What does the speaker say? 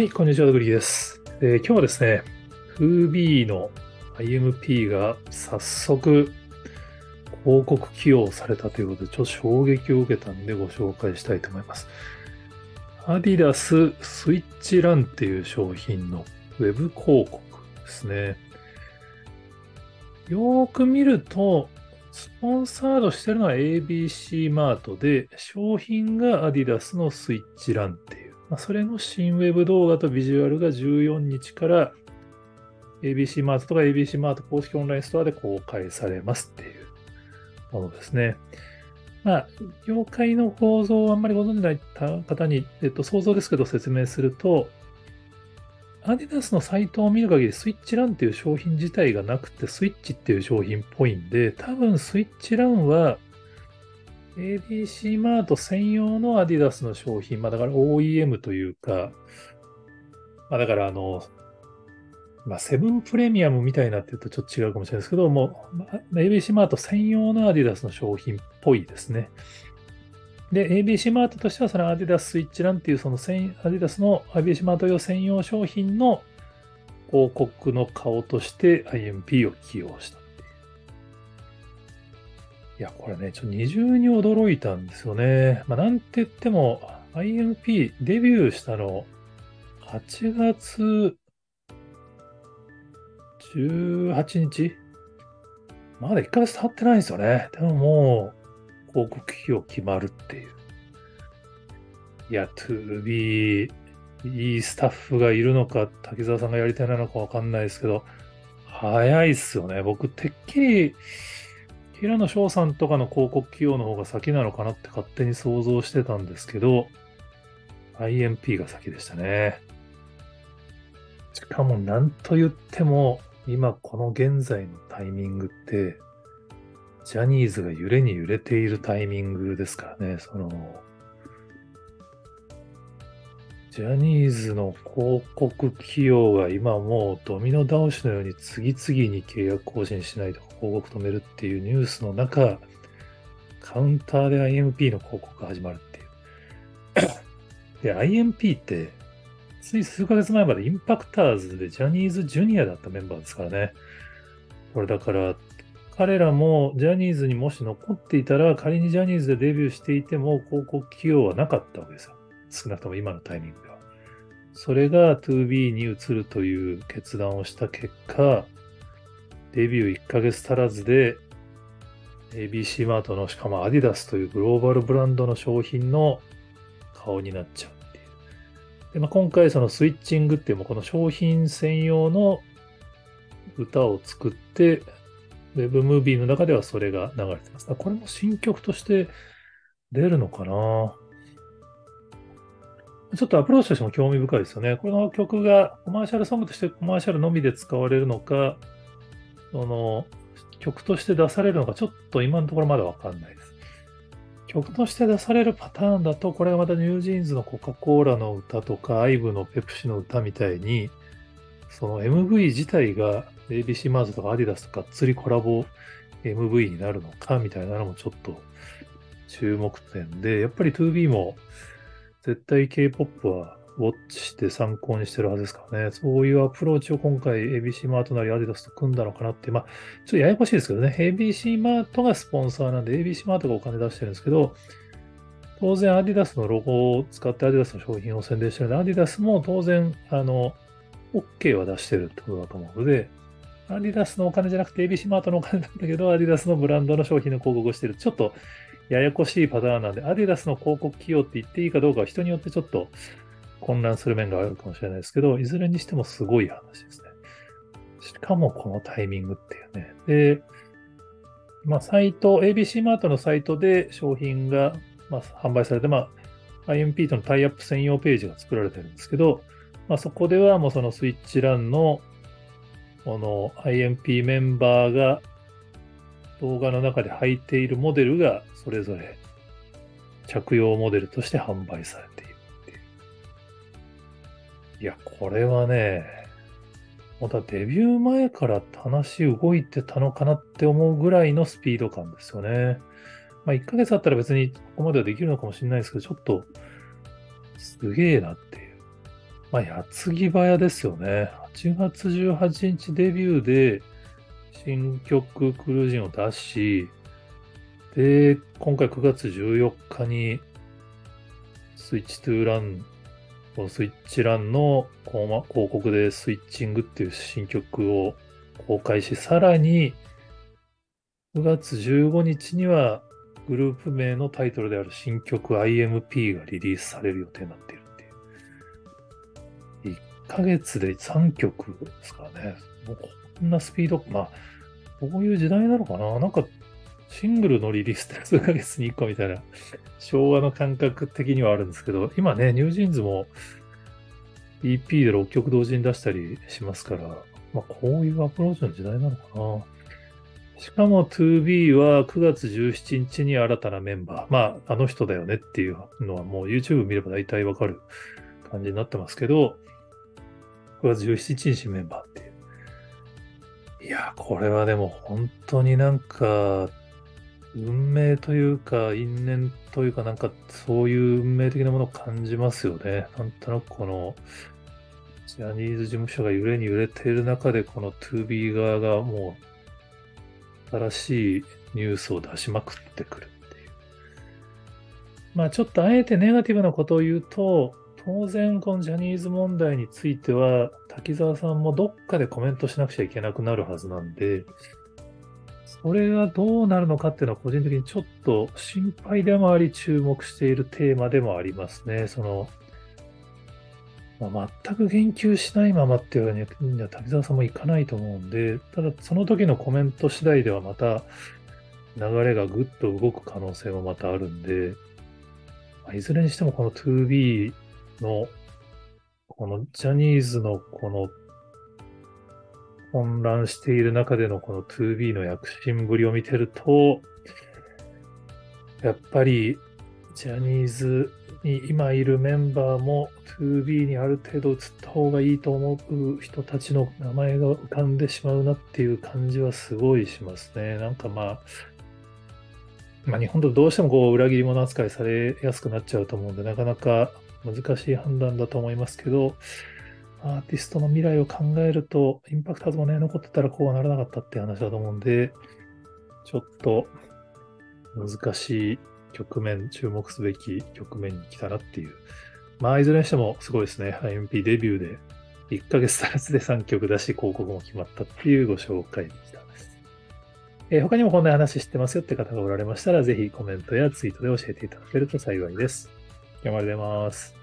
はい、こんにちは、グリーです。えー今日はですね、FB の IMP が早速広告起用されたということで、ちょっと衝撃を受けたんでご紹介したいと思います。アディダススイッチランっていう商品のウェブ広告ですね。よーく見ると、スポンサードしてるのは ABC マートで、商品がアディダスのスイッチランっていう。まあ、それの新ウェブ動画とビジュアルが14日から ABC マートとか ABC マート公式オンラインストアで公開されますっていうものですね。まあ、業界の構造をあんまりご存じない方に、えっと、想像ですけど説明すると、アディダスのサイトを見る限り、スイッチランっていう商品自体がなくて、スイッチっていう商品っぽいんで、多分スイッチランは、ABC マート専用のアディダスの商品、まあだから OEM というか、まあだからあの、まあセブンプレミアムみたいなって言うとちょっと違うかもしれないですけども、まあ ABC マート専用のアディダスの商品っぽいですね。で、ABC マートとしてはそのアディダススイッチランっていうそのアディダスの ABC マート用専用商品の広告の顔として IMP を起用した。いや、これね、ちょっと二重に驚いたんですよね。まあ、なんて言っても、IMP デビューしたの、8月18日？まだ1ヶ月経ってないんですよね。でももう、広告費用決まるっていう。いや、2B、いいスタッフがいるのか、滝沢さんがやりたいなのかわかんないですけど、早いっすよね。僕、てっきり、平野翔さんとかの広告起用の方が先なのかなって勝手に想像してたんですけど、IMP が先でしたね。しかも何と言っても、今この現在のタイミングって、ジャニーズが揺れに揺れているタイミングですからね、その、ジャニーズの広告起用が今もうドミノ倒しのように次々に契約更新しないとか広告止めるっていうニュースの中、カウンターで IMP の広告が始まるっていう。で、IMP って、つい数ヶ月前までインパクターズでジャニーズジュニアだったメンバーですからね。これだから、彼らもジャニーズにもし残っていたら、仮にジャニーズでデビューしていても広告起用はなかったわけですよ。少なくとも今のタイミングでは。それが 2B に移るという決断をした結果、デビュー1ヶ月足らずで ABC マートのしかもアディダスというグローバルブランドの商品の顔になっちゃうっていう。で、まあ、今回そのスイッチングっていうもこの商品専用の歌を作って、ウェブムービーの中ではそれが流れてます。これも新曲として出るのかなちょっとアプローチとしても興味深いですよね。この曲がコマーシャルソングとしてコマーシャルのみで使われるのか、その曲として出されるのか、ちょっと今のところまだわかんないです。曲として出されるパターンだと、これがまたニュージーンズのコカ・コーラの歌とか、アイブのペプシの歌みたいに、その MV 自体が ABC マーズとかアディダスとか釣りコラボ MV になるのかみたいなのもちょっと注目点で、やっぱり 2B も絶対 K-POP はウォッチして参考にしてるはずですからね。そういうアプローチを今回 ABC マートなりアディダスと組んだのかなって、まあ、ちょっとややこしいですけどね。ABC マートがスポンサーなんで ABC マートがお金出してるんですけど、当然アディダスのロゴを使ってアディダスの商品を宣伝してるので、アディダスも当然、あの、OK は出してるってことだと思うので、アディダスのお金じゃなくて ABC マートのお金なんだけど、アディダスのブランドの商品の広告をしてる。ちょっとややこしいパターンなんで、アディダスの広告起用って言っていいかどうかは人によってちょっと混乱する面があるかもしれないですけど、いずれにしてもすごい話ですね。しかもこのタイミングっていうね。で、まあ、サイト、ABC マートのサイトで商品が、まあ、販売されて、まあ、IMP とのタイアップ専用ページが作られてるんですけど、まあ、そこではもうそのスイッチランのこの IMP メンバーが動画の中で履いているモデルがそれぞれ着用モデルとして販売されているっていう。いや、これはね、またデビュー前から話動いてたのかなって思うぐらいのスピード感ですよね。まあ1ヶ月あったら別にここまではできるのかもしれないですけど、ちょっとすげえなっていう。まあ、矢継ぎ早ですよね。8月18日デビューで新曲クルージンを出し、で、今回9月14日にスイッチトゥーラン、このスイッチランの広告でスイッチングっていう新曲を公開し、さらに9月15日にはグループ名のタイトルである新曲 IMP がリリースされる予定になっている。ヶ月で3曲ですからね。もうこんなスピード、まあ、こういう時代なのかな？なんか、シングルのリリースって数ヶ月に1個みたいな、昭和の感覚的にはあるんですけど、今ね、ニュージーンズも EP で6曲同時に出したりしますから、まあ、こういうアプローチの時代なのかな。しかも 2B は9月17日に新たなメンバー。まあ、あの人だよねっていうのはもう YouTube 見れば大体わかる感じになってますけど、月17日メンバーっていう。いや、これはでも本当になんか、運命というか、因縁というか、なんかそういう運命的なものを感じますよね。なんとなくこの、ジャニーズ事務所が揺れに揺れている中で、この 2B 側がもう新しいニュースを出しまくってくるっていう。まあちょっとあえてネガティブなことを言うと、当然このジャニーズ問題については、滝沢さんもどっかでコメントしなくちゃいけなくなるはずなんで、それがどうなるのかっていうのは個人的にちょっと心配でもあり注目しているテーマでもありますね。その、まあ、全く言及しないままっていうわけには滝沢さんもいかないと思うんで、ただその時のコメント次第ではまた流れがぐっと動く可能性もまたあるんで、ま、いずれにしてもこの 2B の、このジャニーズのこの混乱している中でのこの 2B の躍進ぶりを見てると、やっぱりジャニーズに今いるメンバーも 2B にある程度移った方がいいと思う人たちの名前が浮かんでしまうなっていう感じはすごいしますね。なんかまあ、まあ、日本とどうしてもこう裏切り者扱いされやすくなっちゃうと思うんで、なかなか難しい判断だと思いますけど、アーティストの未来を考えると、インパクターズもね、残ってたらこうはならなかったって話だと思うんで、ちょっと難しい局面、注目すべき局面に来たなっていう。まあ、いずれにしてもすごいですね。IMP デビューで1ヶ月足らずで3曲出し、広告も決まったっていうご紹介でした。えー、他にもこんな話知ってますよって方がおられましたら、ぜひコメントやツイートで教えていただけると幸いです。今日まで出ます。